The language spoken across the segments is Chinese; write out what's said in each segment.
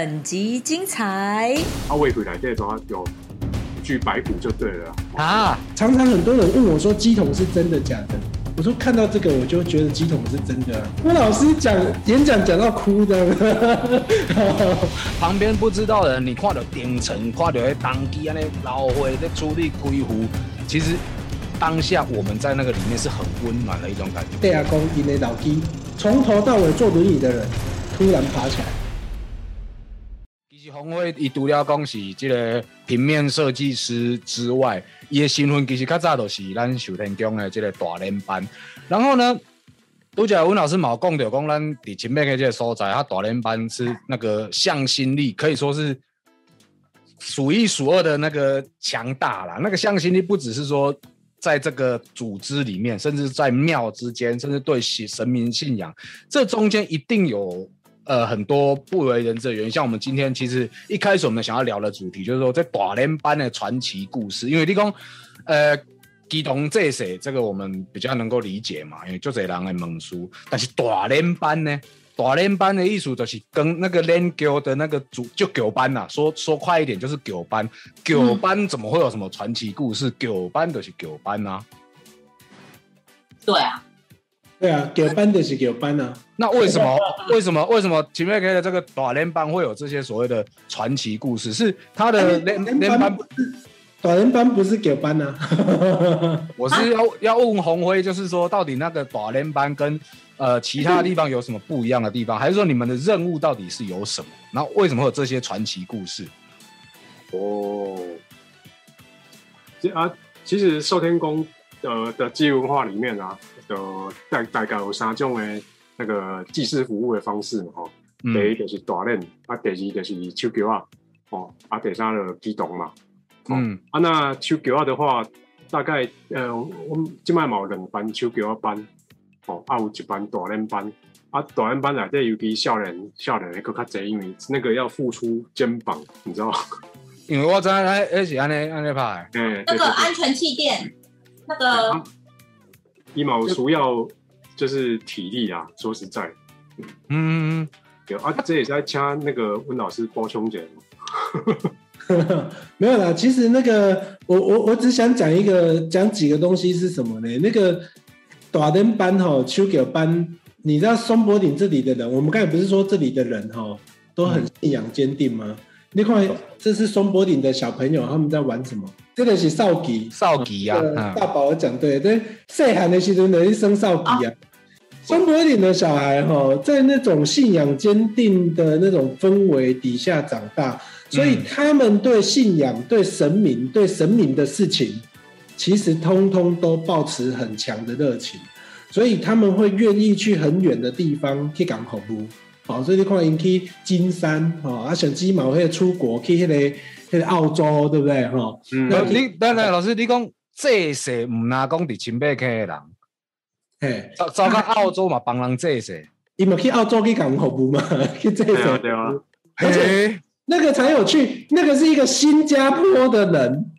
本集精彩。阿伟回来这种有具白骨就对了啊！常常很多人问我说鸡桶是真的假的？我说看到这个我就觉得鸡桶是真的。我老师讲演讲讲到哭的，旁边不知道的人，你看到顶层，看到那当机啊那老会在处理恢复，其实当下我们在那个里面是很温暖的一种感觉。对啊，公因的老机从头到尾坐轮椅的人突然爬起来。其实红辉伊除了讲是这个平面设计师之外，伊的身份其实较早都是咱寿天宫的这个大连班。然后呢，拄则温老师冇讲到讲咱伫前面的这个所在，他大连班是那个向心力可以说是数一数二的那个强大啦。那个向心力不只是说在这个组织里面，甚至在庙之间，甚至对神神明信仰，这中间一定有。呃，很多不为人知的原因，像我们今天其实一开始我们想要聊的主题，就是说在大连班的传奇故事。因为立功，呃，基同这些，这个我们比较能够理解嘛，因为就这人的蒙书。但是大连班呢，大连班的艺术就是跟那个连九的那个主就九班呐，说说快一点就是九班，九班怎么会有什么传奇故事？九班就是九班呐。对啊。对啊，给班的是给班啊。那为什么？为什么？为什么前面给的这个短连班会有这些所谓的传奇故事？是他的连连班不是短连班不是给班呢？我是要要问红辉，就是说到底那个短连班跟呃其他地方有什么不一样的地方？还是说你们的任务到底是有什么？然后为什么有这些传奇故事？哦，这啊，其实寿天宫呃的基文化里面啊。呃，大大概有三种的那个技师服务的方式嘛，吼。第一就是大练，啊，第二就是手桥啊，哦，啊，第三就机动嘛。嗯。啊，那手桥啊的话，大概呃，我们今麦有两班手桥班，哦，啊，有一班大练班，啊，大练班内底尤其少年少年的更较侪，因为那个要付出肩膀，你知道吗？因为我知那那是安尼安尼拍。嗯。那个安全气垫，那个。一毛主要就是体力啊，说实在，嗯，有啊，这也是在掐那个温老师包胸姐，没有啦，其实那个我我我只想讲一个讲几个东西是什么呢？那个短灯班哈，秋狗班，你知道松柏岭这里的人，我们刚才不是说这里的人哈都很信仰坚定吗？你看，这是松柏岭的小朋友，他们在玩什么？这个是少吉，少吉呀！大宝讲对，对，细汉的时候能一生少吉啊。中柏岭的小孩哈，在那种信仰坚定的那种氛围底下长大，所以他们对信仰、对神明、对神明的事情，其实通通都保持很强的热情，所以他们会愿意去很远的地方去港口路。哦，所以你看，因去金山，哦，啊，像鸡毛，或者出国去迄个、迄个澳洲，对不对？哈，嗯，你等等，老师，你讲这些唔拿讲伫清北客的人，嘿，走走到澳洲嘛，帮人这些，伊咪去澳洲去港服务嘛，去这些，对啊，而且那个才有趣，那个是一个新加坡的人，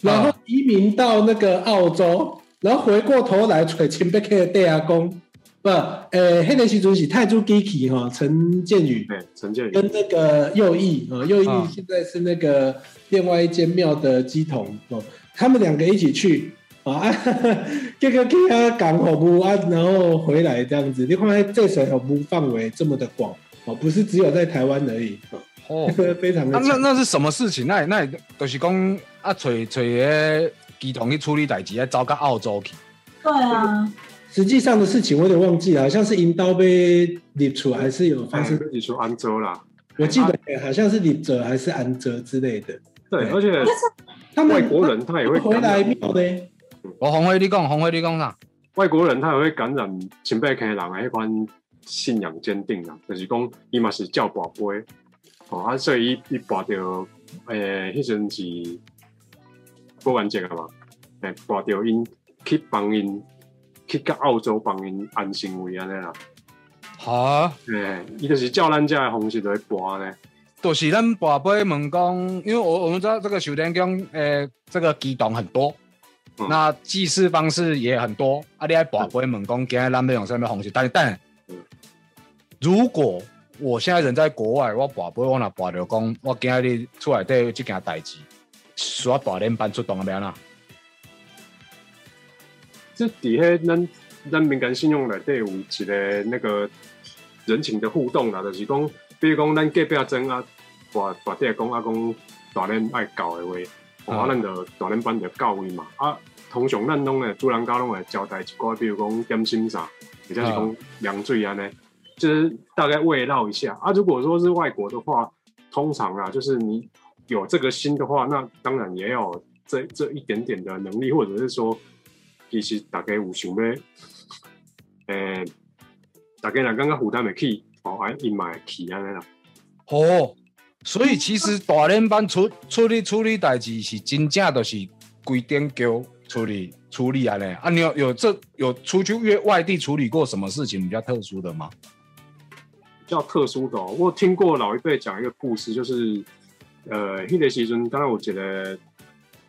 然后移民到那个澳洲，然后回过头来找清北客的地下工。不，呃，黑人习主席泰铢 Giki 哈，陈建宇，对，陈建宇跟那个右翼啊，右翼现在是那个另外一间庙的鸡童哦，他们两个一起去啊，这个去啊港服务啊，然后回来这样子，你看这水服务范围这么的广哦，不是只有在台湾而已哦，非常的。那那是什么事情？那那就是讲啊，找找个鸡童去处理代志，要，走到澳洲去。对啊。实际上的事情我有点忘记了，好像是银刀被立出，还是有发生立出安州啦。我记得好像是立泽还是安泽之类的。对，而且他们外国人他也会回来庙的。我红辉你讲，红辉你讲啥？外国人他也会感染前辈客人的一款信仰坚定啊，就是讲伊嘛是叫宝贝哦，啊，所以伊伊跋着诶，迄阵是过完节了嘛，诶，跋着因去帮因。去到澳洲帮因安行为安尼啦，哈，诶，伊就是照咱遮的方式来播呢，就是咱跋杯问讲，因为我我们知道这个寿天宫，诶，这个机动很多，那祭祀方式也很多，啊，你爱跋杯问讲，今日咱要用什么方式？但是但，如果我现在人在国外，我跋杯我若跋着讲，我今日出来底这件代志，需要大连班出动了啦。这底下咱咱民间信用内底有一个那个人情的互动啦，就是讲，比如讲咱隔壁曾啊，大大爹讲啊讲大人爱教的话，哦，啊咱就大人班就教伊嘛。啊，通常咱拢会主人家拢会交代一寡，比如讲点心啥，或者是讲凉水安尼，就是大概慰劳一下。啊，如果说是外国的话，通常啊，就是你有这个心的话，那当然也有这这一点点的能力，或者是说。其实大家有想要，诶、大家若感觉负担会起，哦，啊，伊嘛会起安尼啦。哦，所以其实大连班处处理处理代志是真正都是规定叫处理处理安尼。啊，你有有这有出去越外地处理过什么事情比较特殊的吗？比较特殊的、哦，我听过老一辈讲一个故事，就是呃，迄、个时阵，当然有一个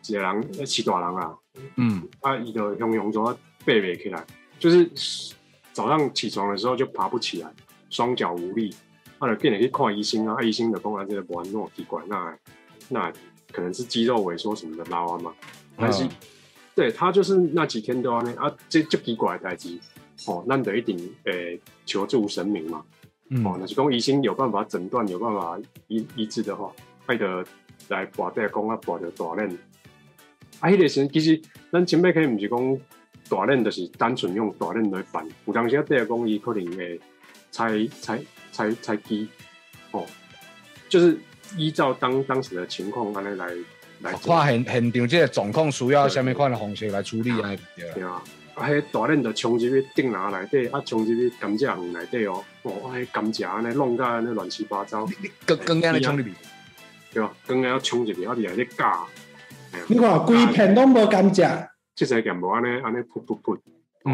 一个人，呃，饲大人啊，嗯，啊，伊就雄雄说背不起来，就是早上起床的时候就爬不起来，双脚无力，啊，就变得去看医生啊，啊医生就讲啊，这个不安诺奇怪，那那可能是肌肉萎缩什么的拉啊嘛，但是、嗯对他就是那几天都安尼啊，这这奇怪的代志，哦，咱得一定诶、求助神明嘛。嗯哦，那是讲医生有办法诊断、有办法医医治的话，爱得来跋底讲啊，跋着大链。啊，迄、个时阵其实咱前面可以毋是讲大链，就是单纯用大链来办。有当时啊，底下讲伊可能会拆拆拆拆机，哦，就是依照当当时的情况安尼来来。看现现场这个状况需要什么款的方式来处理安尼对。对啊，啊，迄大链就冲入去顶拿内底，啊，冲入去甘蔗园内底哦，哦，啊，迄甘蔗安尼弄到安尼乱七八糟。更更加的冲入去，对吧？更加要冲入去，啊，你还在教，你看规片拢无甘蔗，即个剑无安尼安尼噗噗噗，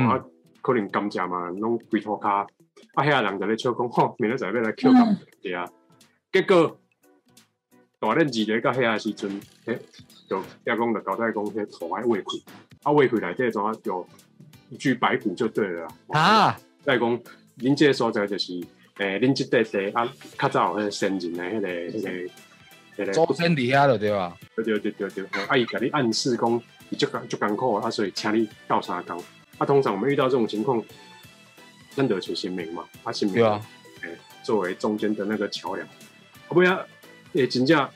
啊，可能甘蔗嘛，拢规涂骹，啊，遐人就咧笑讲，吼，明仔载要来捡甘蔗啊，结果大恁二日到遐的时阵，迄就要讲就交代讲，迄土爱胃溃，啊，胃溃内底怎啊就一具白骨就对了啦。啊，再讲，恁即个所在就是，诶、恁即块地啊，较早有迄个先人的迄、个、迄、个、迄、个。周身底下了对吧？对对对对对，啊，伊甲你暗示讲，伊足艰足艰苦啊，所以请你倒三工。啊，通常我们遇到这种情况，咱得求神明嘛，啊，神明对啊，诶、作为中间的那个桥梁，啊，不要也真正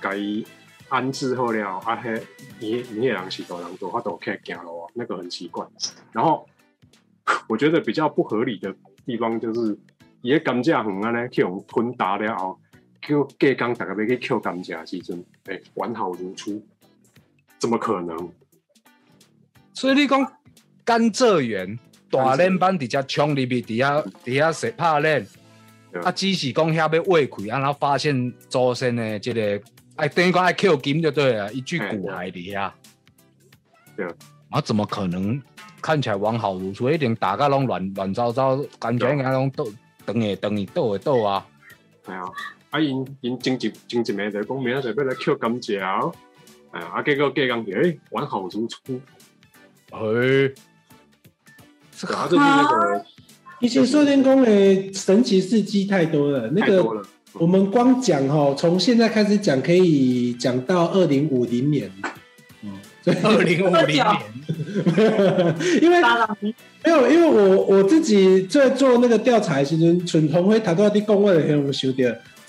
甲伊安置好了，啊，迄你你迄人是多人多，他都可以行路啊，那个很奇怪。然后我觉得比较不合理的地方就是，伊个甘蔗园安尼去用吞打了后。叫隔工大家要去捡甘蔗的时阵，诶、完好如初，怎么可能？所以你讲甘蔗园大连班伫遮冲入去，底下底下谁拍链，啊，只是讲遐要胃溃，啊，然后发现祖先的这个，哎，等于讲爱 Q 金就对了，一具骨骸底下。对啊，怎么可能看起来完好如初？一定大家拢乱乱糟糟，感觉应该拢倒等下等下倒下倒啊。对啊，啊因因前一前一暝就讲明仔载要来捡甘蔗哦，哎呀，啊结果隔工就诶完好如初，嘿，对啊，这是那个以前寿天宫的神奇事迹太多了。那个太多了，我们光讲哈，从现在开始讲，可以讲到二零五零年。嗯，对，二零五零年，因为没有，因为我我自己在做那个调查的时阵，陈同辉他都要去公位的时候，我修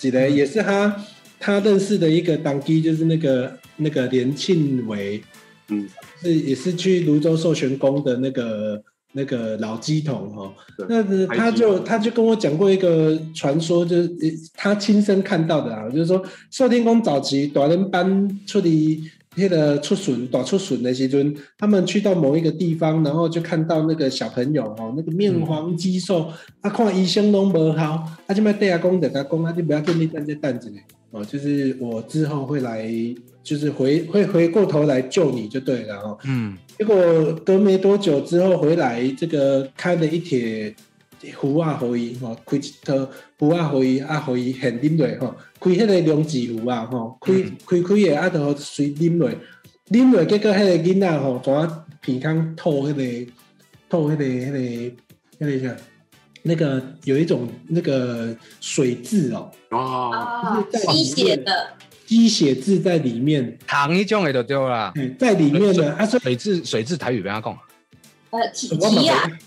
的几个也是他他认识的一个当机，就是那个那个连庆伟，嗯，是也是去泸州寿玄宫的那个那个老鸡桶哦。对。那他就他就跟我讲过一个传说，就是呃他亲身看到的啊，就是说寿天宫早期短人班出离那个出笋大出笋的时阵，他们去到某一个地方，然后就看到那个小朋友哦，那个面黄肌瘦，啊，看医生都无好，啊，就卖对阿公的他讲，啊，就不要跟你等这等着呢，哦，就是我之后会来，就是回会回过头来救你就对了哦。嗯，结果隔没多久之后回来，这个开了一帖壶啊，互伊吼，开一套壶啊，互伊啊，互伊现啉落吼，开迄个龙子壶啊，吼，开嗯。开开的啊，就随啉落，啉落，结果迄个囡仔吼，怎啊鼻腔吐迄个吐迄个迄个迄个啥，迄那个有一种那个水渍哦，哦，啊就是在吸血的，鸡血渍在里面，糖一种的就对啦。哎在里面呢，啊，水渍水渍台语不要讲，呃，奇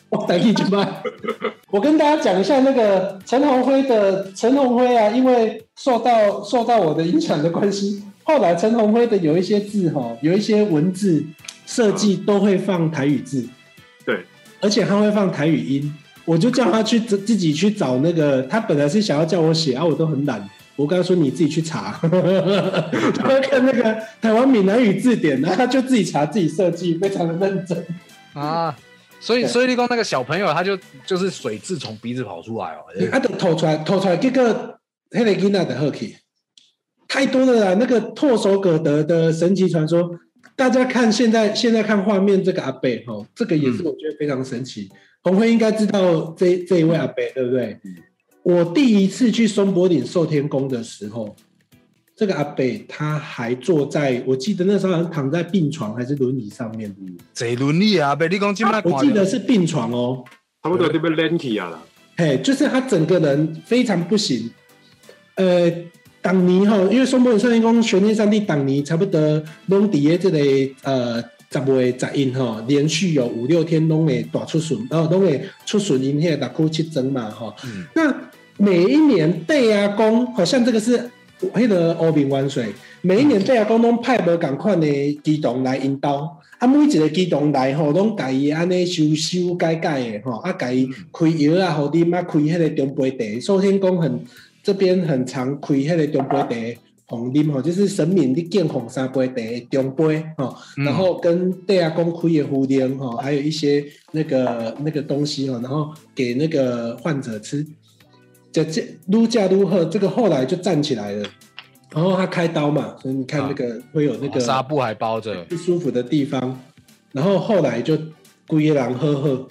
我等一下，我跟大家讲一下那个陈鸿辉的陈鸿辉啊，因为受到受到我的影响的关系，后来陈鸿辉的有一些字哈，有一些文字设计都会放台语字，对，而且他会放台语音，我就叫他去自自己去找那个，他本来是想要叫我写啊，我都很懒。我跟他说：“你自己去查，他看那个台湾闽南语字典，然后他就自己查自己设计，非常的认真。啊，所以所以你讲那个小朋友他就就是水蛭从鼻子跑出来哦，他，就吐出来，吐出来，结果迄个囡仔就好去，太多了啦。那个唾手可得的神奇传说，大家看现在现在看画面，这个阿贝哈，这个也是我觉得非常神奇。红辉应该知道这这一位阿贝，对不对？我第一次去松柏岭寿天宫的时候，这个阿北他还坐在，我记得那时候好像躺在病床还是轮椅上面，坐轮椅啊，阿北你讲今麦我记得是病床哦。差不多就被 Lenky 啊了，嘿，就是他整个人非常不行。呃，当年哈，因为松柏岭圣天宫玄天上帝当年差不多拢伫诶这个呃十月十因吼，连续有五六天拢会大出巡，然后拢会出巡因迄个六区七针嘛哈。嗯那每一年戴亚宫，好像这个是迄个欧平湾水，每一年戴亚宫拢派无共款的机动来引导。啊，每一个机动来吼，拢家己安尼修修改改的吼，啊，家己开药啊，互啉啊，开迄个中杯茶。首先讲很这边很常开迄个中杯茶，红啉吼，就是神明你敬红三杯茶的中杯吼，嗯然后跟戴亚公开的壶莲吼，还有一些那个那个东西吼，然后给那个患者吃。这这撸架撸赫，这个后来就站起来了，然后他开刀嘛，所以你看那个会有那个纱布还包着，不舒服的地方，然后后来就龟野狼呵呵，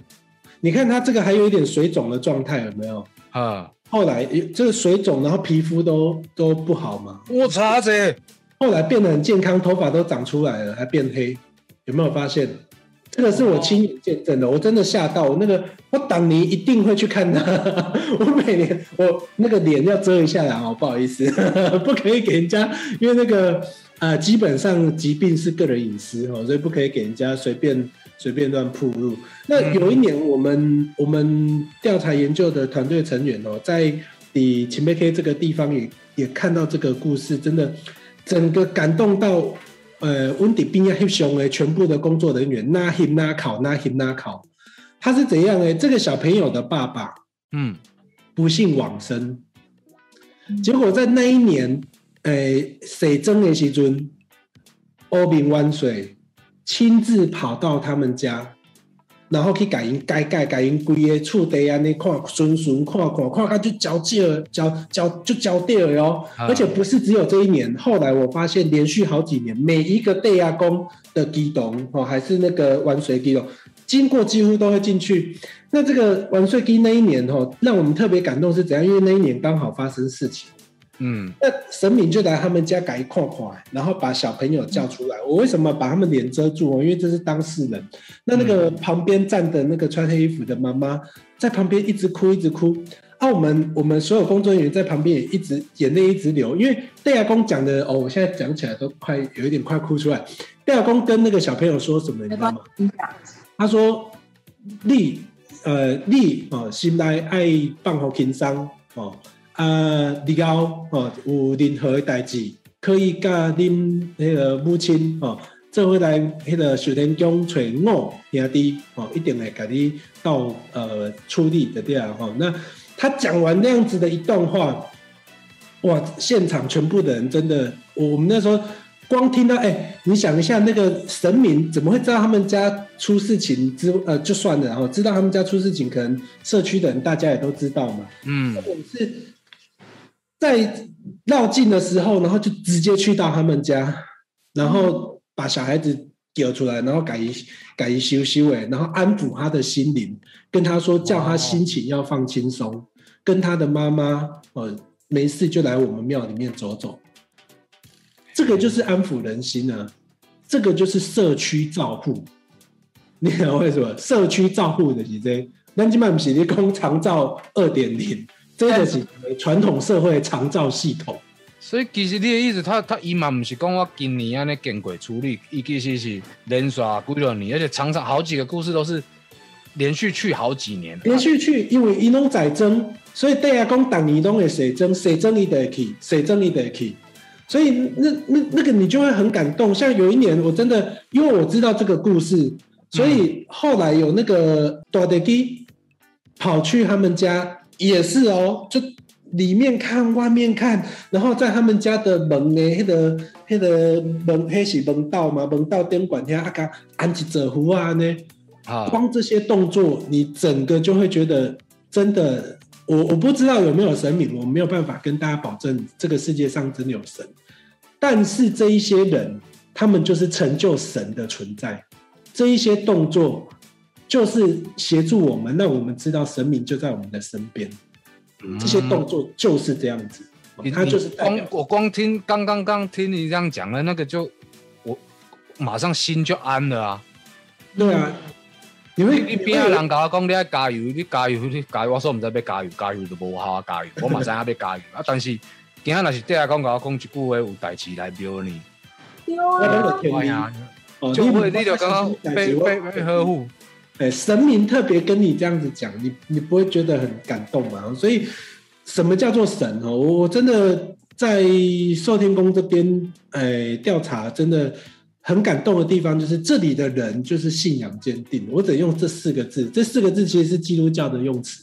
你看他这个还有一点水肿的状态有没有？啊，后来这个水肿，然后皮肤都都不好嘛，我擦这，后来变得很健康，头发都长出来了，还变黑，有没有发现？这个是我亲眼见证的，我真的吓到。我那个我当你一定会去看他，我每年我那个脸要遮一下啦，哦，不好意思，不可以给人家，因为那个呃，基本上疾病是个人隐私哦，所以不可以给人家随便随便乱铺路。那有一年，我们我们调查研究的团队成员哦，在以秦贝 K 这个地方也也看到这个故事，真的整个感动到呃温迪宾亚黑熊的全部的工作人员，那 him 那考那 him 那考，他是怎样呢？这个小朋友的爸爸嗯，不幸往生，结果在那一年，诶、水蒸的时尊，欧明湾水亲自跑到他们家，然后去改因改改改因规个厝地安尼看顺顺看看看，看就交接了，交交就交对了哟。啊而且不是只有这一年，后来我发现连续好几年，每一个地亚宫的基董哦，还是那个玩水基董，经过几乎都会进去。那这个玩水基那一年哦，让我们特别感动是怎样？因为那一年刚好发生事情。嗯，那神明就来他们家改看看，然后把小朋友叫出来。我为什么把他们脸遮住哦？因为这是当事人。那那个旁边站的那个穿黑衣服的妈妈在旁边一直哭，一直哭。啊，我们我们所有工作人员在旁边也一直眼泪一直流，因为戴亚公讲的哦，我现在讲起来都快有一点快哭出来。戴亚公跟那个小朋友说什么，你知道吗？他说：“你呃，你哦，心内爱放好轻松哦，啊，你后哦有任何的代志，可以甲恁那个母亲哦，做回来迄个水田宫找我兄弟哦，一定会甲你到呃处理的对啊哈。那他讲完那样子的一段话，哇，现场全部的人真的，我们那时候。光听到哎、你想一下，那个神明怎么会知道他们家出事情之呃就算了，然后知道他们家出事情，可能社区的人大家也都知道嘛。嗯，我是在绕境的时候，然后就直接去到他们家，然后把小孩子丢出来，然后改一改一修修哎，然后安抚他的心灵，跟他说叫他心情要放轻松，跟他的妈妈呃没事就来我们庙里面走走。这个就是安抚人心啊，这个就是社区照护。你知道为什么社区照护的是这咱今麦不是你讲长照二点零，这个是传统社会长照系统。所以其实你的意思，他他伊嘛不是讲我今年安尼经过处理，伊其实是连续几多年，而且常常好几个故事都是连续去好几年。连续去，因为伊拢在增，所以对啊，讲当年拢会水增，水增伊得去，水增伊得去。所以那那那个你就会很感动。像有一年，我真的因为我知道这个故事，所以后来有那个大德基跑去他们家，也是哦，就里面看外面看，然后在他们家的门呢，那个那个门，黑是门道嘛，门道灯管下啊，个安吉泽湖啊呢，啊，光这些动作，你整个就会觉得真的。我我不知道有没有神明，我没有办法跟大家保证这个世界上真的有神。但是这一些人，他们就是成就神的存在。这一些动作就是协助我们，让我们知道神明就在我们的身边。这些动作就是这样子，他就是光我光听刚刚刚听你这样讲的那个，就我马上心就安了啊。对啊。因为你边有人甲我讲你爱加油，你加油，你加油，我说唔知要加油，加油就无效加油，我马上要加油啊！但是今日若是对下讲甲我讲一句话，有代志来标你，哎呀，就会你就刚刚被被被呵护，哎，神明特别跟你这样子讲，你你不会觉得很感动吗？所以什么叫做神哦？我真的在寿天宫这边，哎，调查真的。很感动的地方就是这里的人就是信仰坚定，我只用这四个字，这四个字其实是基督教的用词。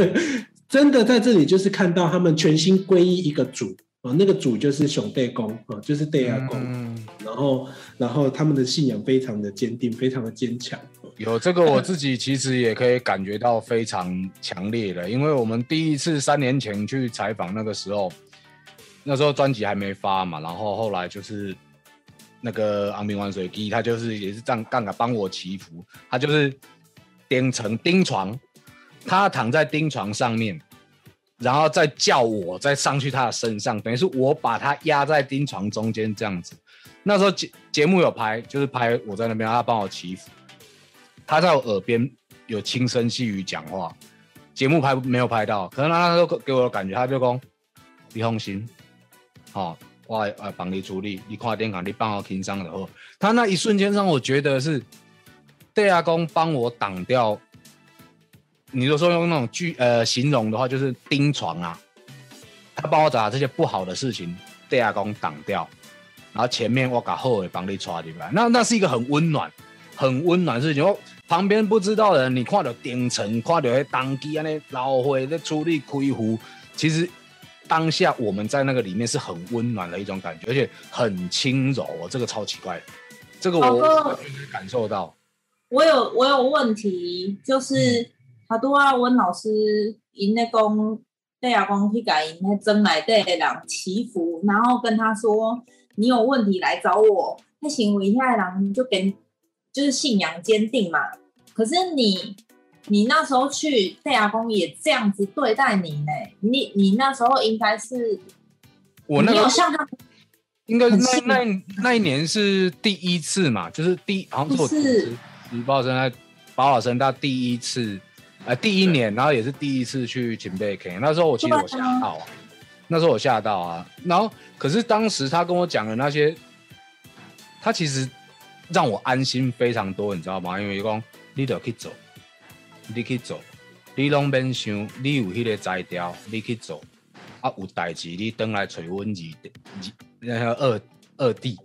真的在这里就是看到他们全心皈依一个主哦，那个主就是熊代公啊，就是戴亚公。嗯然后，然后他们的信仰非常的坚定，非常的坚强。有这个我自己其实也可以感觉到非常强烈的，因为我们第一次三年前去采访那个时候，那时候专辑还没发嘛，然后后来就是。那个昂平玩水机，他就是也是这样杠杆帮我祈福，他就是钉成钉床，他躺在钉床上面，然后再叫我再上去他的身上，等于是我把他压在钉床中间这样子。那时候节节目有拍，就是拍我在那边，他帮我祈福，他在我耳边有轻声细语讲话，节目拍没有拍到，可能他时候给我的感觉，他就讲李红心，好。我呃帮你处理，你跨电卡你帮我轻伤的哦，他那一瞬间让我觉得是戴亚公帮我挡掉。你就说用那种句呃形容的话，就是钉床啊，他帮我把这些不好的事情戴亚公挡掉，然后前面我把后尾帮你抓进来，那那是一个很温暖、很温暖的事情。我旁边不知道的人，你看到顶层，看到那当机啊那老会在处理开壶，其实。当下我们在那个里面是很温暖的一种感觉，而且很轻柔，这个超奇怪，这个我感受到。我有我有问题，就是好多啊，温老师因那公对阿公去改因那真来对人祈福，然后跟他说你有问题来找我，那行为下人就给就是信仰坚定嘛，可是你。你那时候去戴亚公也这样子对待你呢？你你那时候应该是，我那个像他，应该是那那那一年是第一次嘛，就是第好像是李宝生在宝老生他第一次，呃第一年，然后也是第一次去前辈 K，那时候我其实我吓到啊，那时候我吓到啊，然后可是当时他跟我讲的那些，他其实让我安心非常多，你知道吗？因为讲你得去做。你去做，你拢免想，你有迄个才调，你去做，啊有代志，你等来找阮二弟，二二二弟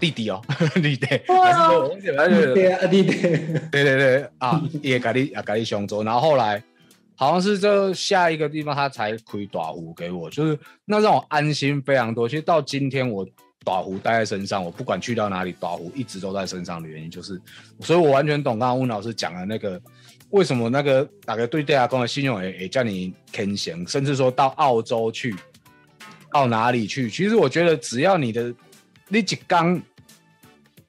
弟弟哦，弟弟，对啊弟弟，对对对啊，也给你也给你相助，然后后来好像是这下一个地方他才亏大壶给我，就是那让我安心非常多。其实到今天我大壶带在身上，我不管去到哪里，大壶一直都在身上的原因就是，所以我完全懂刚刚温老师讲的那个。为什么那个大概对戴亚公的信用也也叫你天行，甚至说到澳洲去，到哪里去？其实我觉得只要你的你一刚，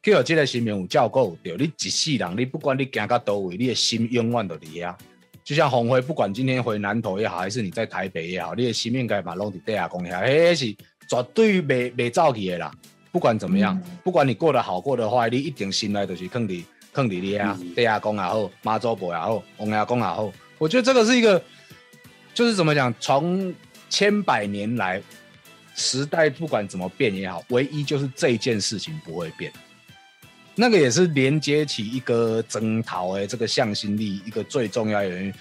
去有这个心命有照顾对，你一世人，你不管你行到多位，你的心永远都伫遐。就像红辉，不管今天回南投也好，还是你在台北也好，你的心应该嘛拢伫戴亚公遐，迄是绝对袂袂走去的啦。不管怎么样，不管你过得好过得坏，你一定心内就是肯定。坑里里啊嗯，地亚公也好，妈祖婆也好，王阿公也好，我觉得这个是一个，就是怎么讲，从千百年来，时代不管怎么变也好，唯一就是这件事情不会变。那个也是连接起一个征讨诶，这个向心力一个最重要的原因。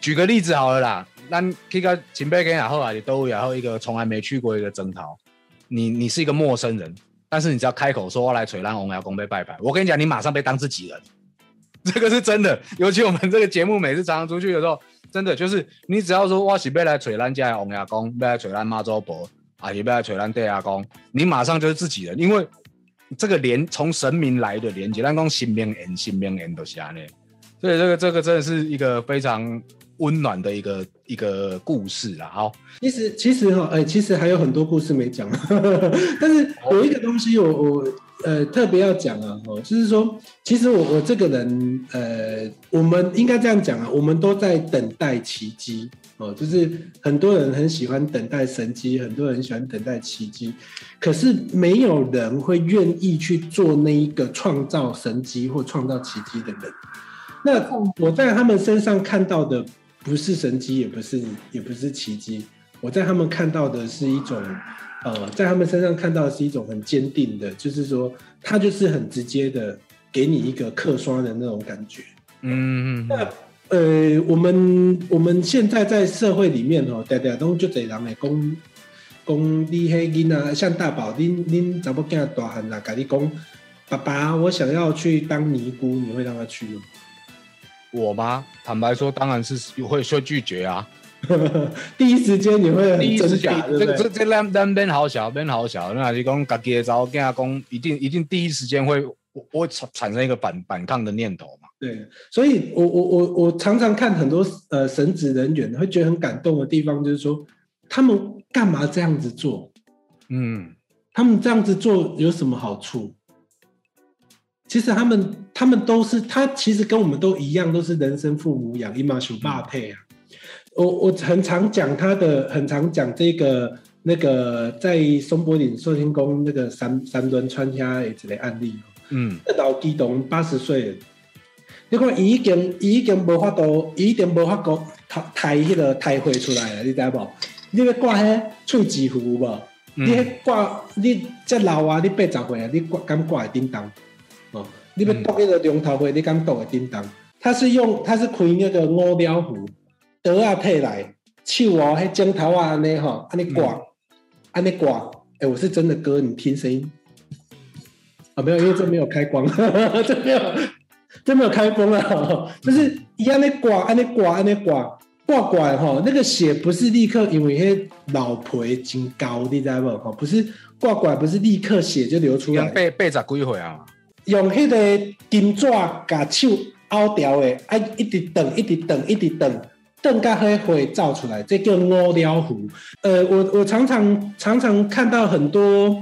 举个例子好了啦，那去个秦北跟也好啊，你都然后一个从来没去过一个征讨，你你是一个陌生人，但是你只要开口说我来垂浪翁瑶公被拜拜，我跟你讲，你马上被当自己人，这个是真的。尤其我们这个节目每次常常出去的时候，真的就是你只要说我是要来垂咱家的翁瑶公，要来垂咱妈祖婆，啊，也要来垂咱地牙公，你马上就是自己人，因为这个连从神明来的连接，咱讲新命缘，新命缘都是安尼，所以这个这个真的是一个非常温暖的一个一个故事啦。好，其实其实哈，哎、其实还有很多故事没讲，但是有一个东西我我呃特别要讲啊，哦，就是说，其实我我这个人呃，我们应该这样讲啊，我们都在等待奇迹哦，就是很多人很喜欢等待神迹，很多人很喜欢等待奇迹，可是没有人会愿意去做那一个创造神迹或创造奇迹的人。那我在他们身上看到的不是神迹，也不是也不是奇迹，我在他们看到的是一种，呃，在他们身上看到的是一种很坚定的，就是说他就是很直接的给你一个刻刷的那种感觉。嗯，那呃，我们我们现在在社会里面哦，大家都就这人来讲讲你迄囡啊，像大宝，恁恁查某囝大汉啦，甲你讲，爸爸，我想要去当尼姑，你会让他去吗？我吗？坦白说，当然是会会拒绝啊。第一时间你会很第一时间？这这这咱咱边好小，边好小，那还是讲家己的查某囝讲，一定一定第一时间会我我会产产生一个反反抗的念头嘛。对，所以我我我我常常看很多呃神职人员会觉得很感动的地方，就是说他们干嘛这样子做？嗯，他们这样子做有什么好处？其实他们他们都是他其实跟我们都一样，都是人生父母养，一马熊爸配啊。我我很常讲他的，很常讲这个那个在松柏岭寿天宫那个三三轮穿虾的一个案例哦。嗯，这老基董八十岁，你看伊已经伊已经无法度，伊已经无法度抬抬迄个抬回出来了，你知无？你要挂迄喙齿符无？嗯你迄挂你遮老啊，你八十岁啊，你挂敢挂会叮当？哦，你要剁迄个龙头花，你敢剁会叮当？他是用他是开那个五条符，刀啊摕来，手哦，迄镜头啊安尼吼，安尼挂，安尼挂。哎、我是真的哥，你听声音。啊，没有，因为这没有开光，这没有，这没有开封啊，就是一样的刮，安尼刮，安尼刮，挂挂哈，那个血不是立刻因为那老皮真高，你知道不？哈，不是挂管，不是立刻血就流出用来，八八十几岁啊嘛。用迄个金纸甲手凹掉的，啊，一直等，一直等，一直等。等到迄血照出来，这叫五了符。呃，我我常常常常看到很多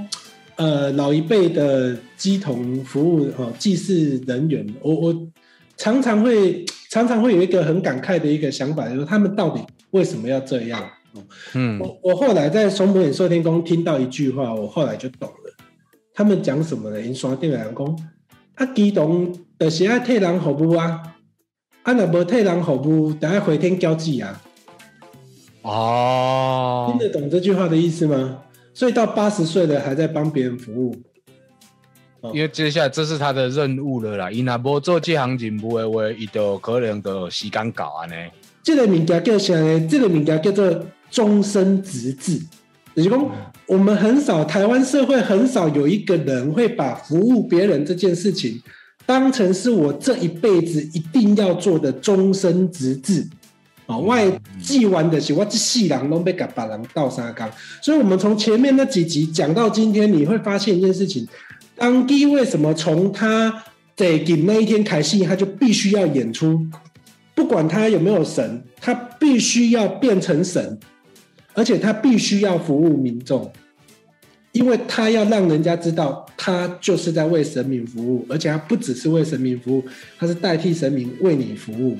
呃老一辈的鸡童服务哦祭祀人员，我我常常会常常会有一个很感慨的一个想法，就是他们到底为什么要这样？哦嗯我我后来在松柏演寿天宫听到一句话，我后来就懂了。他们讲什么呢？因山顶的人讲，啊，基动就是爱替人服务啊，啊，若无替人服务，就爱回天交际啊。哦听，得懂这句话的意思吗？所以到八十岁了还在帮别人服务，因为接下来这是他的任务了啦。伊若无做这行任务的话，伊就可能就时间到安尼。这个物件叫啥呢？这个物件叫做终身职志。也就是说，我们很少台湾社会很少有一个人会把服务别人这件事情当成是我这一辈子一定要做的终身职志。啊，外记完的是我这世人都被给别人倒沙缸，所以我们从前面那几集讲到今天，你会发现一件事情：当地为什么从他得给那一天开戏，他就必须要演出，不管他有没有神，他必须要变成神，而且他必须要服务民众，因为他要让人家知道他就是在为神明服务，而且他不只是为神明服务，他是代替神明为你服务。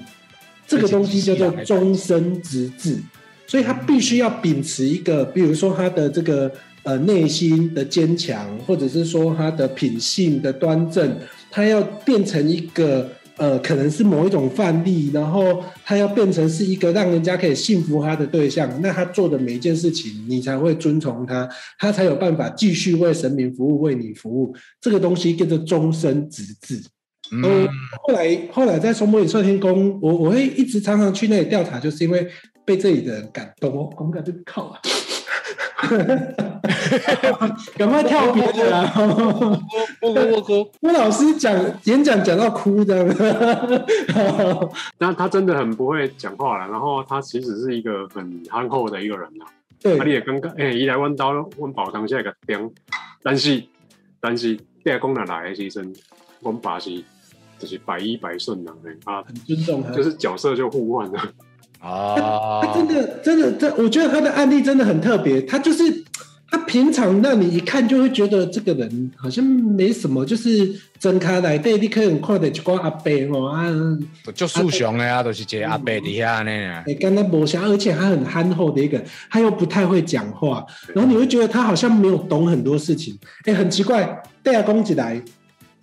这个东西叫做终身职志，所以他必须要秉持一个，比如说他的这个呃内心的坚强，或者是说他的品性的端正，他要变成一个呃可能是某一种范例，然后他要变成是一个让人家可以信服他的对象，那他做的每一件事情，你才会遵从他，他才有办法继续为神明服务，为你服务。这个东西叫做终身直至。嗯呃，后来后来在松柏里寿天宫，我我会一直常常去那里调查，就是因为被这里的人感动哦，我感觉靠啊，赶快跳别的啦！我我我哭我老师讲演讲讲到哭这样，但他真的很不会讲话了，然后他其实是一个很憨厚的一个人呐、啊。啊，你对也刚刚哎，伊来阮兜阮宝堂现在个点，但是但是第二功能来的时阵，阮爸是就是百依百顺的啊，很尊重他，就是角色就互换了。啊，他真的真的这，我觉得他的案例真的很特别，他就是。他平常让你一看就会觉得这个人好像没什么，就是睁开来对，你可能看到一个阿伯哦啊，就树熊的啊，都是一个阿伯底下呢。你，跟他磨下，而且他很憨厚的一个，他又不太会讲话，然后你会觉得他好像没有懂很多事情。哎，很奇怪，戴亚公起来，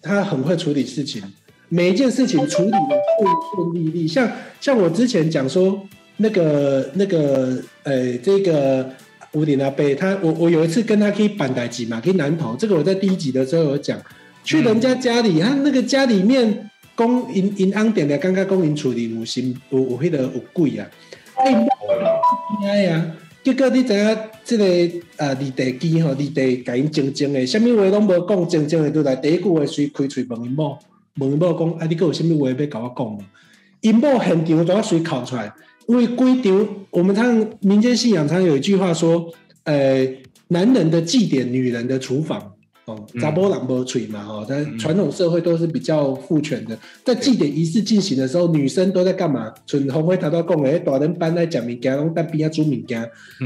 他很会处理事情，每一件事情处理的顺顺利利。像像我之前讲说，那个那个呃，这个吴林阿贝，他我我有一次跟他可以板台集嘛，可以南投，这个我在第一集的时候有讲，去人家家里，他那个家里面。公银银安点的，刚刚公银处理有心有有迄个有贵啊，哎，呀，结果你知影这个呃离地机吼，离地甲因静静的，啥物话拢无讲，静静的都来第一句话随开嘴问因某，问因某讲，啊，你佫有啥物话要甲我讲无？因某现场都要随考出来，因为规场我们常民间信仰常有一句话说，呃，男人的祭典，女人的厨房。哦，查波朗波吹嘛，哦，但传统社会都是比较父权的。在祭典仪式进行的时候，女生都在干嘛？春红会头到讲诶，大人班来讲物件，拢在边仔煮物件，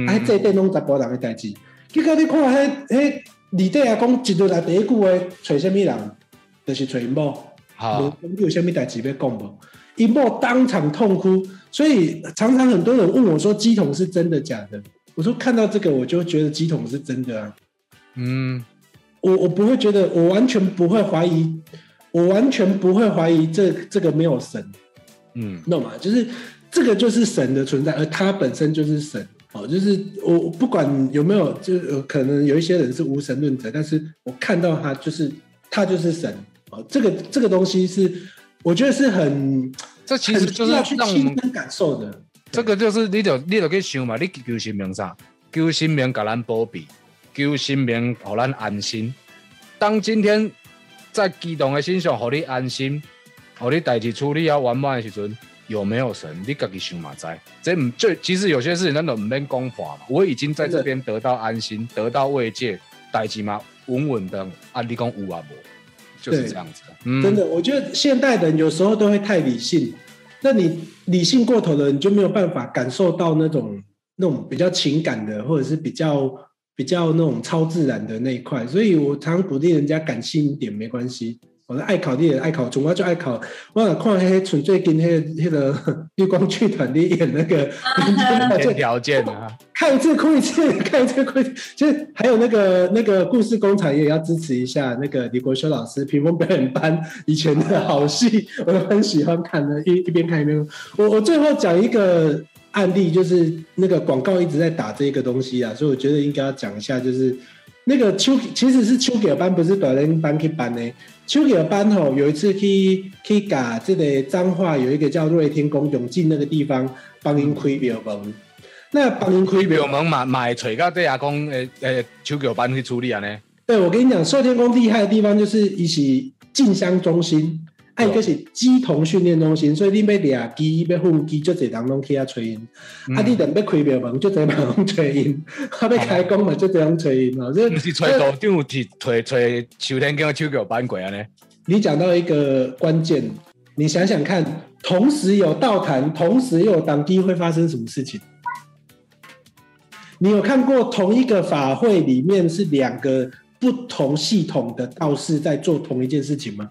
啊，这点拢查波人的代志。结果你看，迄迄里底啊，讲一日来第一句话，找什么人？就是找因某。好，有有什么代志要讲无？一莫当场痛哭。所以常常很多人问我说：“鸡桶是真的假的？”我说：“看到这个，我就觉得鸡桶是真的啊。”嗯。我我不会觉得，我完全不会怀疑，我完全不会怀疑这这个没有神，嗯，懂吗？就是这个就是神的存在，而它本身就是神哦。就是我不管有没有，就可能有一些人是无神论者，但是我看到他就是他就是神哦。这个这个东西是我觉得是很，这其实就是要去亲身感受的。这个就是你就你就去想嘛，你求神明啥？求神明给咱保庇。求神明，给咱安心。当今天在激动的心上，互你安心，互你代志处理要完满的时阵，有没有神？你自己想嘛知。这唔就其实有些事情咱都唔免讲话嘛。我已经在这边得到安心，得到慰藉，代志嘛稳稳的。啊，你讲有啊无？就是这样子。嗯，真的，我觉得现代人有时候都会太理性。那你理性过头了，你就没有办法感受到那种那种比较情感的，或者是比较。比较那种超自然的那一块，所以我常鼓励人家感性一点没关系。我的爱考你也爱考，总我就爱考。我想看黑纯最近黑那个 绿光剧团的演那个条件啊，看一次哭一次，看一次哭一次。其实还有那个那个故事工厂也要支持一下那个李国修老师屏风表演班以前的好戏，我都很喜欢看的，一一边看一边。我我最后讲一个。案例就是那个广告一直在打这个东西啊，所以我觉得应该要讲一下，就是那个秋其实是秋给班，不是短人班去班呢。秋给班吼，有一次去去嘎这个彰化有一个叫瑞天宫永进那个地方帮您开庙门，那帮您开庙门买买锤到对阿公诶诶秋给班去处理啊呢？对，我跟你讲，寿天宫厉害的地方就是一起进香中心。还有个是鸡童训练中心，所以你要掠鸡，要训鸡，就侪人拢去遐吹因。啊，你等要开庙门，就侪人拢吹因。啊，要开工嘛，就这样吹因哦。这不是吹道长去吹吹秋天跟秋狗班鬼啊呢？你讲到一个关键，你想想看，同时有道坛，同时又有党机，会发生什么事情？你有看过同一个法会里面是两个不同系统的道士在做同一件事情吗？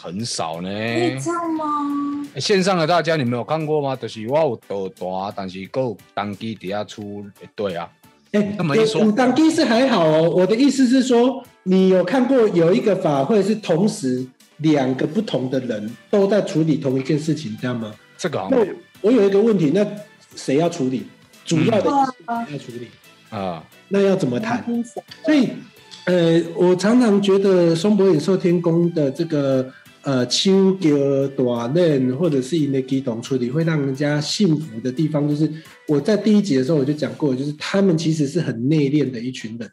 很少呢，可以这样吗？线上的大家，你们有看过吗？就是我有多大，但是够当机底下出对啊，哎，那么一说有当机是还好哦。我的意思是说，你有看过有一个法会是同时两个不同的人都在处理同一件事情，这样吗？这个我有一个问题，那谁要处理？主要的要处理？啊，那要怎么谈？所以，呃，我常常觉得松柏野寿天宫的这个呃秋歌短嫩，或者是因的激动处理，会让人家信服的地方，就是我在第一集的时候我就讲过，就是他们其实是很内敛的一群人，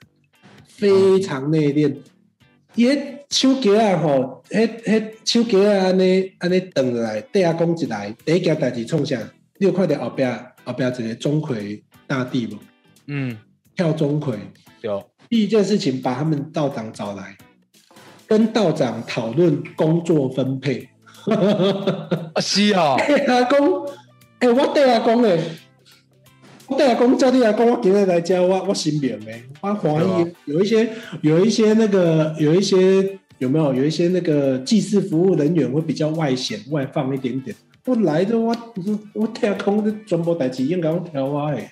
非常内敛。伊迄手机啊吼，迄迄手机啊安尼安尼等来，底下讲一来，第一件代志冲啥？你有看到后壁后壁一个钟馗大帝无？嗯，跳钟馗。有第一件事情，把他们道长找来，跟道长讨论工作分配。啊是哦，阿公，哎、我对阿公诶，我对阿公叫你阿公，我今日来教我，我心明诶，我怀疑有一些有一些那个有一些有没有有一些那个祭祀服务人员会比较外显外放一点点。我来的我我对阿公的全部代志应该我调我诶。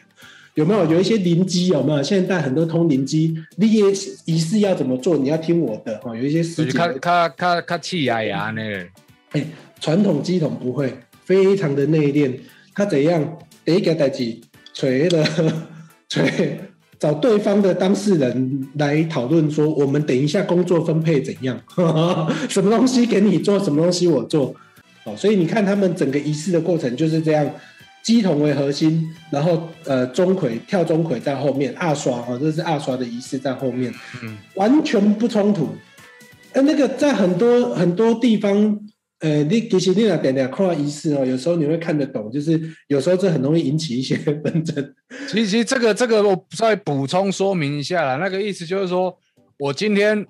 有没有有一些灵机？有没有？现在很多通灵机，你也仪式要怎么做？你要听我的哈。有一些师姐就是较较较较气压压呢，哎，传统机筒不会，非常的内敛。他怎样？第一个代志，锤了锤找 找对方的当事人来讨论，说我们等一下工作分配怎样？什么东西给你做，什么东西我做。哦，所以你看他们整个仪式的过程就是这样，鸡筒为核心，然后呃钟馗跳钟馗在后面，二刷哦，这是二刷的仪式在后面，嗯，完全不冲突。呃，那个在很多很多地方，呃，你其实你俩点点看仪式哦，有时候你会看得懂，就是有时候这很容易引起一些纷争。其实其实这个这个我再补充说明一下啦，那个意思就是说，我今天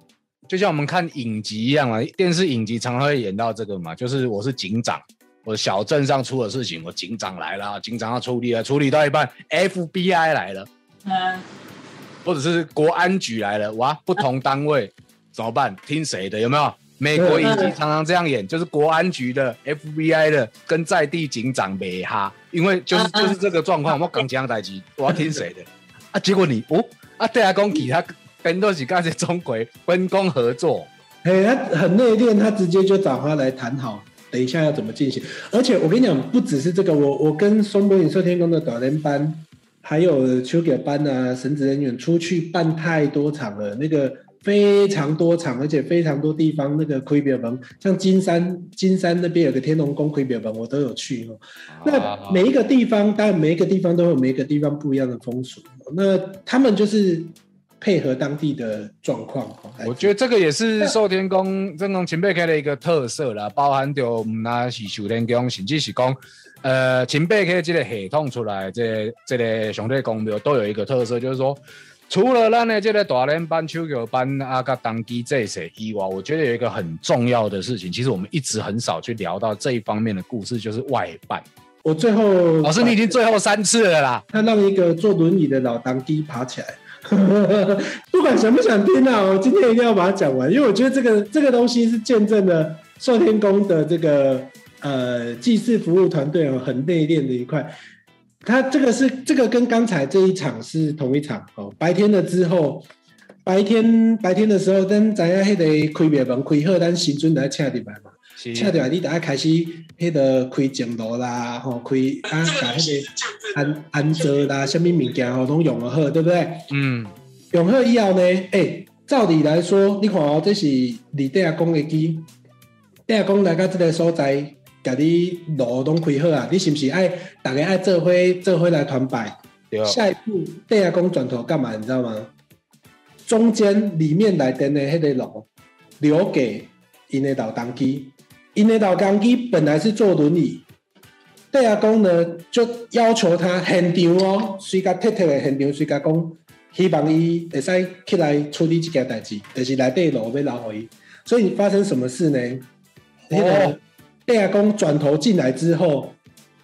就像我们看影集一样嘛，电视影集常常会演到这个嘛，就是我是警长，我小镇上出了事情，我警长来了，警长要处理了，处理到一半，FBI 来了，嗯，或者是国安局来了，哇，不同单位 怎么办？听谁的？有没有？美国影集常常这样演，就是国安局的、FBI 的跟在地警长没哈，因为就是就是这个状况，我讲这样代志，我要听谁的 啊？结果你哦啊，对啊，讲其他跟都是跟这中国分工合作，嘿，他很内敛，他直接就找他来谈好，等一下要怎么进行。而且我跟你讲，不只是这个，我我跟松柏影寿天宫的导人班，还有秋给班啊，神职人员出去办太多场了，那个非常多场，而且非常多地方那个亏表门，像金山金山那边有个天龙宫亏表门，我都有去哦。那每一个地方，当然每一个地方都有每一个地方不一样的风俗，那他们就是配合当地的状况。我觉得这个也是寿天宫正宫前辈开的一个特色啦，包含着唔那是寿天宫，甚至是讲呃前辈开这个系统出来，这这个上帝宫庙都有一个特色，就是说。除了咱的这个大连班、秋球班啊、甲当机这些以外，我觉得有一个很重要的事情，其实我们一直很少去聊到这一方面的故事，就是外办。我最后老师，你已经最后三次了啦。他让一个坐轮椅的老当机爬起来，不管想不想听啊，我今天一定要把它讲完，因为我觉得这个这个东西是见证了寿天宫的这个呃祭祀服务团队哦很内敛的一块。他这个是这个跟刚才这一场是同一场哦，白天的之后。白天白天的时候，咱知影迄个开庙门开好，咱新尊来请入来嘛。是请入来，你大家开始迄个开正路啦，吼开啊，把迄个安安座啦，什么物件吼拢用得好，对不对？嗯，用好以后呢，诶、照理来说，你看哦，这是离地下讲的机，地下讲来到这个所在，甲你路拢开好啊，你是不是爱大家爱做伙做伙来团拜？对，下一步地下公转头干嘛？你知道吗？中间里面来的那个路留给因的老当机，因的老当机本来是坐轮椅，地下公呢就要求他现场哦，随甲贴贴的现场，随甲讲，希望伊会使起来处理这件代志，就是内底路要留给伊。所以发生什么事呢？那个哦地下公转头进来之后，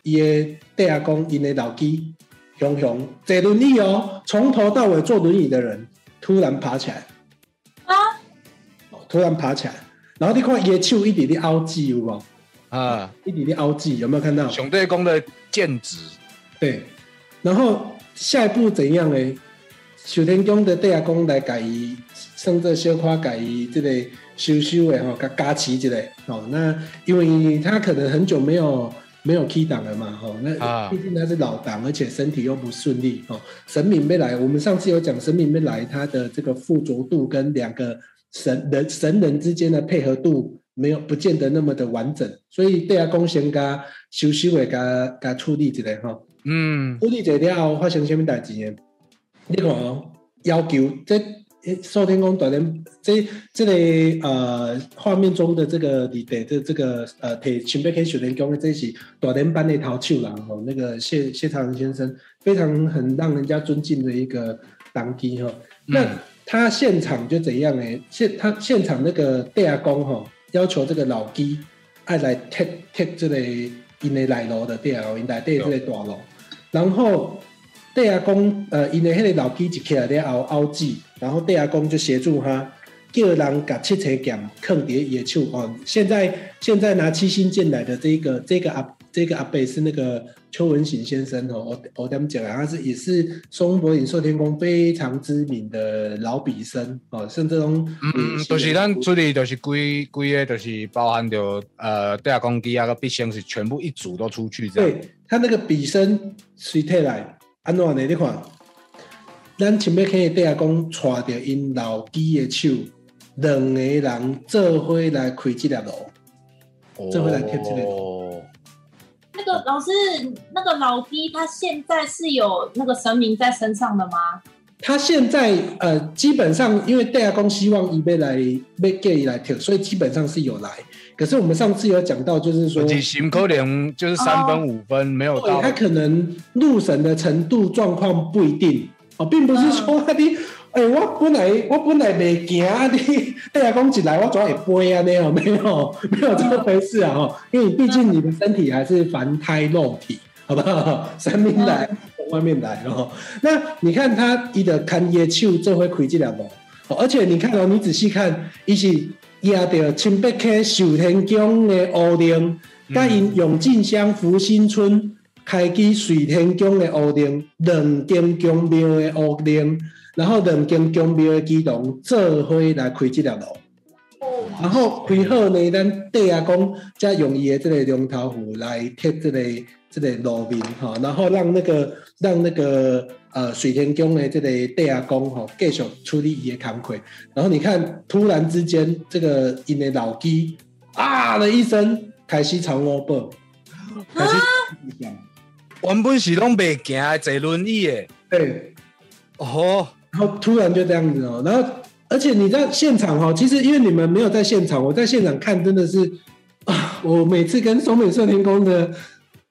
伊的地下公因的老机。熊熊坐轮椅哦，从头到尾坐轮椅的人突然爬起来，啊，突然爬起来，然后你看伊的手一点点凹记有无？啊，一点点凹记，有没有看到？熊队公的剑指，对，然后下一步怎样呢？小天宫的地下公来改伊，甚至小夸改伊这个修修的吼，加加持之类。哦，那因为他可能很久没有没有 key 档了嘛，吼，那啊毕竟他是老档，而且身体又不顺利，哦，神明没来，我们上次有讲神明没来，他的这个附着度跟两个神人神人之间的配合度没有不见得那么的完整，所以对啊公先加修修的加加处理一下吼。嗯，处理者了后发生什么代志呢？你看哦，要求这寿天宫大连这这个呃画面中的这个里的这这个呃提前辈给寿天宫的这是大连班的头手人哦，那个谢谢长仁先生非常很让人家尊敬的一个当机哈。那他现场就怎样呢？现他现场那个地下公哈要求这个老机爱来贴贴这个因的内楼的地下因内底这个大楼，然后地下公呃因的迄个老机一起来了后凹记，然后地下公就协助他。叫人把七彩剑坑叠野树哦，现在现在拿七星剑来的这个这个阿这个阿伯是那个邱文行先生哦，我我他们讲啊，他是也是松柏岭寿天宫非常知名的老笔生哦，甚至拢嗯，就是咱处理，就是规规个，就是包含着呃，地下公机啊，个笔生是全部一组都出去这样。对他那个笔生随退来，安怎呢？你看，咱前面去地下讲带着因老机的手，两个人做伙来开这条路。做伙来贴这个哦，那个老师，那个老逼他现在是有那个神明在身上的吗？他现在呃，基本上因为戴亚公希望伊被来被 gay 来跳，所以基本上是有来。可是我们上次有讲到，就是说，几行可能就是三分五分，没有到对他可能入神的程度状况不一定哦，并不是说啊我本来我本来袂行啊，你地下公一来，我怎会飞啊？没有没有没有这么回事啊！哦，因为毕竟你的身体还是凡胎肉体，好不好？生命来从外面来哦。那你看他一的看野手这回开这条路，哦而且你看哦，你仔细看，伊是压着清北溪寿天宫的乌灵，甲因永进乡福新村开启水天宫的乌灵，两间宫庙的乌灵，然后两间宫庙的基隆做伙来开这条路。然后开好呢，咱地下公再用伊的这个龙头虎来贴这个这个路面哈，然后让那个让那个呃水田宫的这个地下工哈继续处理伊的工课。然后你看，突然之间这个因的老鸡啊的一声开始长萝卜，开始讲，原本是拢袂行的，坐轮椅的。对，哦，然后突然就这样子哦，然后而且你在现场哦，其实因为你们没有在现场，我在现场看真的是啊，我每次跟松美寿天宫的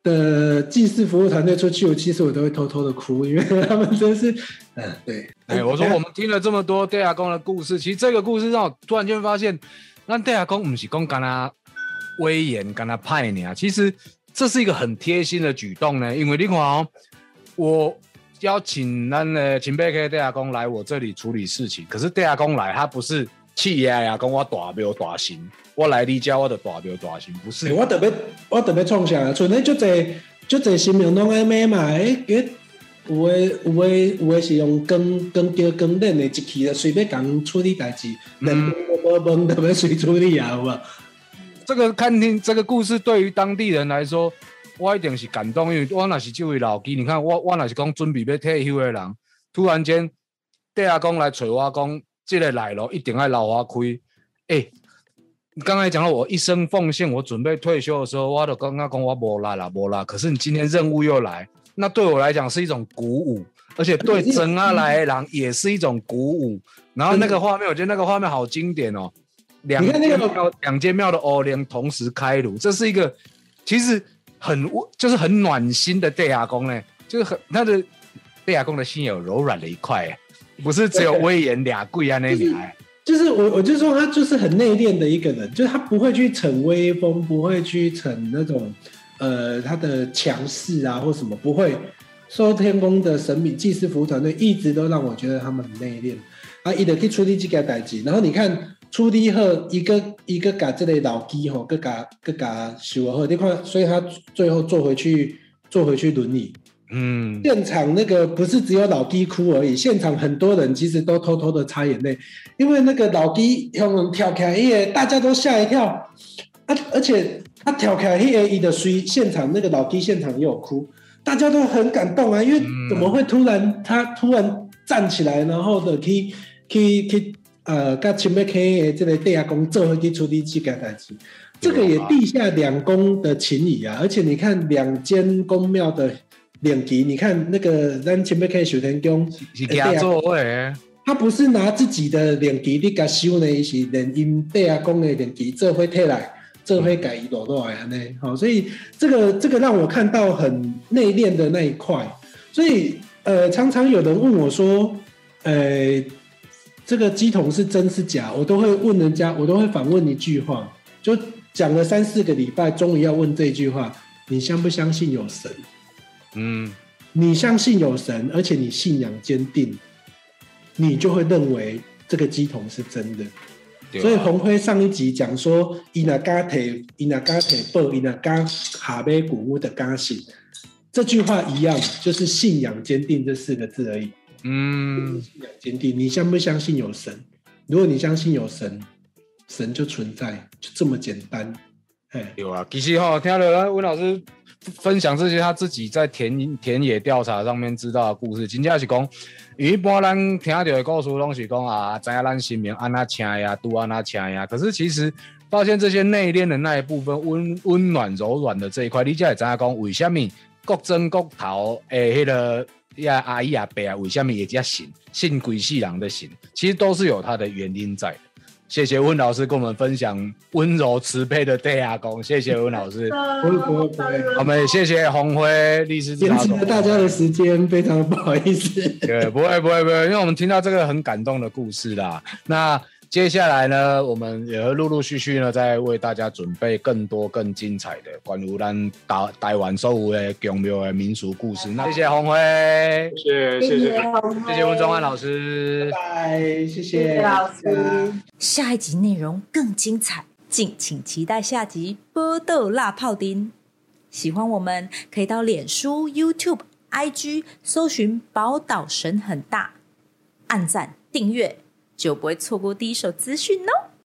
的祭祀服务团队出去，我其实我都会偷偷的哭，因为 他们真是，嗯、对，哎，我说我们听了这么多戴亚公的故事，其实这个故事让我突然间发现，那戴亚公不是讲干他威严，干他派你啊，其实这是一个很贴心的举动呢。因为你看哦，我邀请咱的秦贝克地下公来我这里处理事情，可是地下公来，他不是气压呀，跟我大庙大行，我来你家我的大庙大行，不是欸。我特别我特别创啥，像咧足济足济新闻拢安尼嘛，诶、欸，有诶有诶有诶是用光光叫光练的一气的，随便讲处理代志，连问都无问，特别随处理啊，有无？这个看听这个故事对于当地人来说，我一定是感动，因为我那是这位老基，你看我我那是讲准备要退休的人，突然间地下公来找我讲，这个来了一定要留我开。诶、你刚才讲到我一生奉献，我准备退休的时候，我都刚刚讲我无啦啦无啦，可是你今天任务又来，那对我来讲是一种鼓舞，而且对真阿来的人也是一种鼓舞。然后那个画面，我觉得那个画面好经典哦。两间庙，两间庙的欧联同时开炉，这是一个其实很温就是很暖心的地下宫呢，就是很他的地下宫的心有柔软的一块，哎不是只有威严俩贵啊那里来。就是我我就说他就是很内敛的一个人，就是他不会去逞威风，不会去逞那种呃他的强势啊或什么，不会。说天宫的神秘祭司服务团队一直都让我觉得他们很内敛啊，伊就去处理这个代志。然后你看处理后一个一个把这类老机吼，个甲个甲修好，你看，所以他最后坐回去坐回去轮椅，嗯，现场那个不是只有老弟哭而已，现场很多人其实都偷偷的擦眼泪，因为那个老弟用跳开，耶，大家都吓一跳，啊，而且他跳开，嘿，一的水，现场那个老弟现场也有哭，大家都很感动啊，因为怎么会突然他突然站起来，然后的去去去呃，跟前面去这个地下公做去处理这个代志，这个也地下两宫的情谊啊，而且你看两间宫庙的。两级，你看那个咱前面看小天宫，是给他做位，他不是拿自己的两级你甲修呢，是连因地下宫的两级这会退来，这会改移落落来呢。好，所以这个这个让我看到很内敛的那一块。所以呃，常常有人问我说，呃，这个鸡桶是真是假？我都会问人家，我都会反问一句话，就讲了三四个礼拜，终于要问这句话：你相不相信有神？嗯，你相信有神，而且你信仰坚定，你就会认为这个鸡桶是真的。所以红辉上一集讲说，伊那加提伊那加提布伊那加哈贝古屋的加信，这句话一样，就是信仰坚定这四个字而已。嗯，信仰坚定，你相不相信有神？如果你相信有神，神就存在，就这么简单。哎，有啊，其实哈，听了温老师。分享这些他自己在田田野调查上面知道的故事，真正是讲，一般咱听到的故事拢是讲啊，知影咱心命安那请呀，都安那请呀。可是其实发现这些内敛的那一部分，温温暖柔软的这一块，你才会知影讲，为什么国争国头诶，迄个呀阿姨阿伯啊，为什么也叫信信鬼戏郎的信，其实都是有它的原因在。谢谢温老师跟我们分享温柔慈悲的对阿公，谢谢温老师。不会不会不会，我们谢谢红辉律师。延迟了大家的时间，非常不好意思。对，不会不会不会，因为我们听到这个很感动的故事啦。那。接下来呢，我们也会陆陆续续呢，在为大家准备更多更精彩的关于咱台台湾所有的宫庙的民俗故事。那谢谢红辉，谢谢谢谢谢谢温中安老师，拜拜，谢谢老师。下一集内容更精彩，敬请期待下集《波豆辣泡丁》。喜欢我们可以到脸书、YouTube、IG 搜寻“宝岛神很大”，按赞订阅。就不会错过第一手资讯哦。